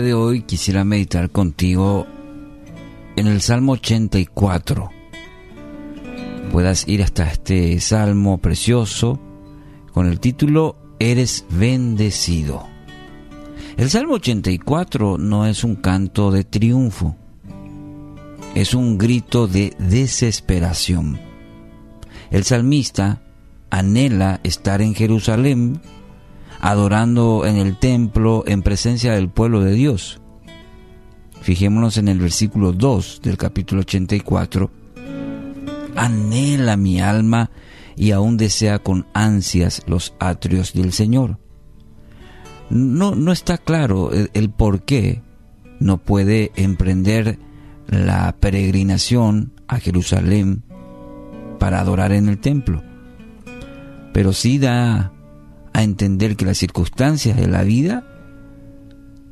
de hoy quisiera meditar contigo en el Salmo 84. Puedas ir hasta este salmo precioso con el título Eres bendecido. El Salmo 84 no es un canto de triunfo, es un grito de desesperación. El salmista anhela estar en Jerusalén, adorando en el templo en presencia del pueblo de Dios. Fijémonos en el versículo 2 del capítulo 84. Anhela mi alma y aún desea con ansias los atrios del Señor. No, no está claro el, el por qué no puede emprender la peregrinación a Jerusalén para adorar en el templo. Pero sí da a entender que las circunstancias de la vida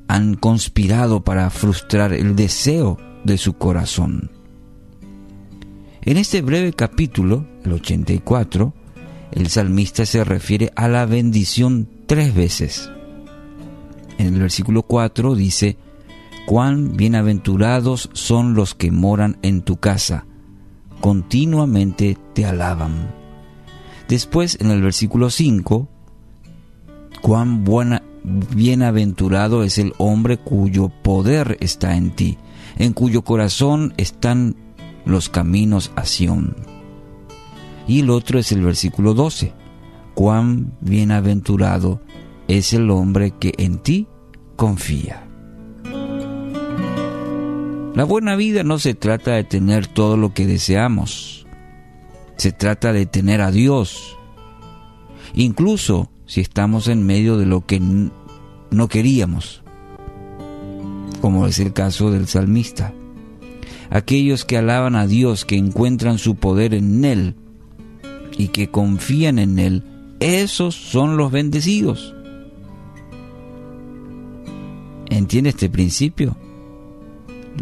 han conspirado para frustrar el deseo de su corazón. En este breve capítulo, el 84, el salmista se refiere a la bendición tres veces. En el versículo 4 dice, cuán bienaventurados son los que moran en tu casa, continuamente te alaban. Después, en el versículo 5, cuán buena, bienaventurado es el hombre cuyo poder está en ti, en cuyo corazón están los caminos a Sión. Y el otro es el versículo 12. Cuán bienaventurado es el hombre que en ti confía. La buena vida no se trata de tener todo lo que deseamos. Se trata de tener a Dios. Incluso si estamos en medio de lo que no queríamos, como es el caso del salmista. Aquellos que alaban a Dios, que encuentran su poder en Él y que confían en Él, esos son los bendecidos. ¿Entiende este principio?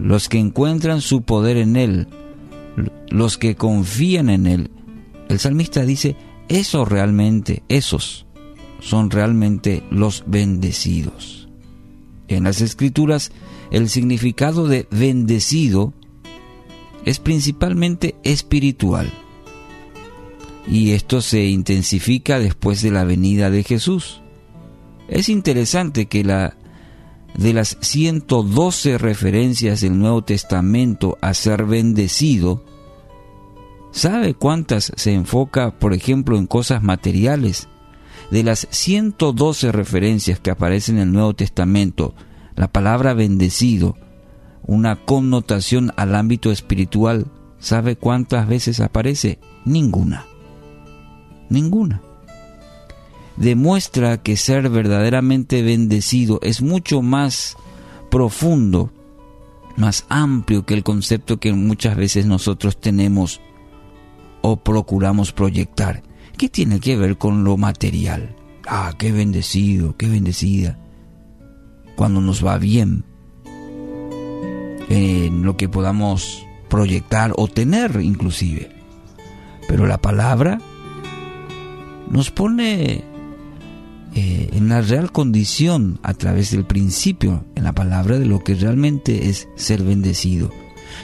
Los que encuentran su poder en Él, los que confían en Él. El salmista dice, esos realmente, esos son realmente los bendecidos. En las escrituras, el significado de bendecido es principalmente espiritual. Y esto se intensifica después de la venida de Jesús. Es interesante que la de las 112 referencias del Nuevo Testamento a ser bendecido, ¿sabe cuántas se enfoca, por ejemplo, en cosas materiales? De las 112 referencias que aparecen en el Nuevo Testamento, la palabra bendecido, una connotación al ámbito espiritual, ¿sabe cuántas veces aparece? Ninguna. Ninguna. Demuestra que ser verdaderamente bendecido es mucho más profundo, más amplio que el concepto que muchas veces nosotros tenemos o procuramos proyectar. ¿Qué tiene que ver con lo material? Ah, qué bendecido, qué bendecida. Cuando nos va bien, en lo que podamos proyectar o tener inclusive. Pero la palabra nos pone eh, en la real condición a través del principio, en la palabra de lo que realmente es ser bendecido.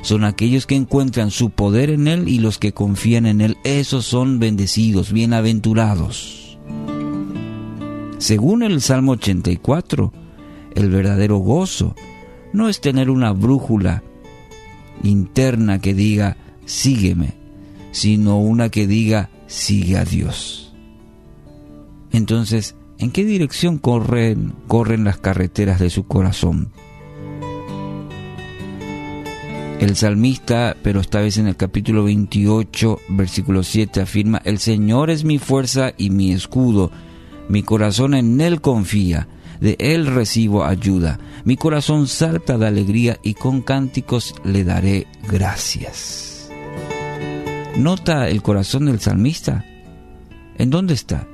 Son aquellos que encuentran su poder en Él y los que confían en Él. Esos son bendecidos, bienaventurados. Según el Salmo 84, el verdadero gozo no es tener una brújula interna que diga, sígueme, sino una que diga, sigue a Dios. Entonces, ¿en qué dirección corren, corren las carreteras de su corazón? El salmista, pero esta vez en el capítulo 28, versículo 7, afirma, El Señor es mi fuerza y mi escudo, mi corazón en Él confía, de Él recibo ayuda, mi corazón salta de alegría y con cánticos le daré gracias. ¿Nota el corazón del salmista? ¿En dónde está?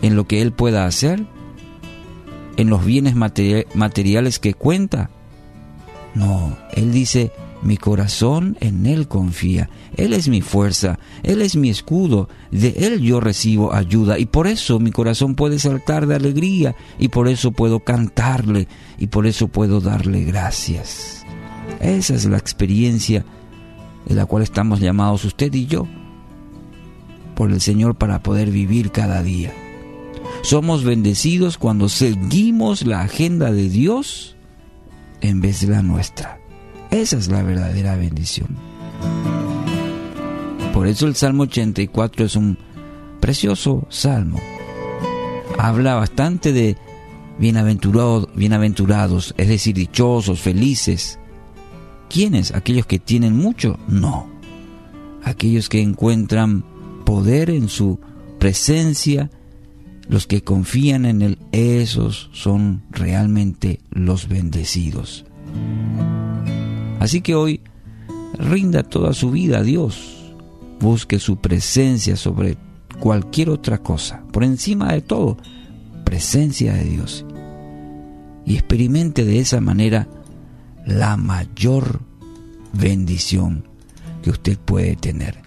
¿En lo que Él pueda hacer? ¿En los bienes materiales que cuenta? No, Él dice, Mi corazón en Él confía. Él es mi fuerza, Él es mi escudo, de Él yo recibo ayuda y por eso mi corazón puede saltar de alegría y por eso puedo cantarle y por eso puedo darle gracias. Esa es la experiencia en la cual estamos llamados usted y yo por el Señor para poder vivir cada día. Somos bendecidos cuando seguimos la agenda de Dios en vez de la nuestra. Esa es la verdadera bendición. Por eso el Salmo 84 es un precioso salmo. Habla bastante de bienaventurados, bienaventurados, es decir, dichosos, felices. ¿Quiénes? ¿Aquellos que tienen mucho? No. Aquellos que encuentran poder en su presencia, los que confían en Él, esos son realmente los bendecidos. Así que hoy rinda toda su vida a Dios, busque su presencia sobre cualquier otra cosa, por encima de todo, presencia de Dios. Y experimente de esa manera la mayor bendición que usted puede tener.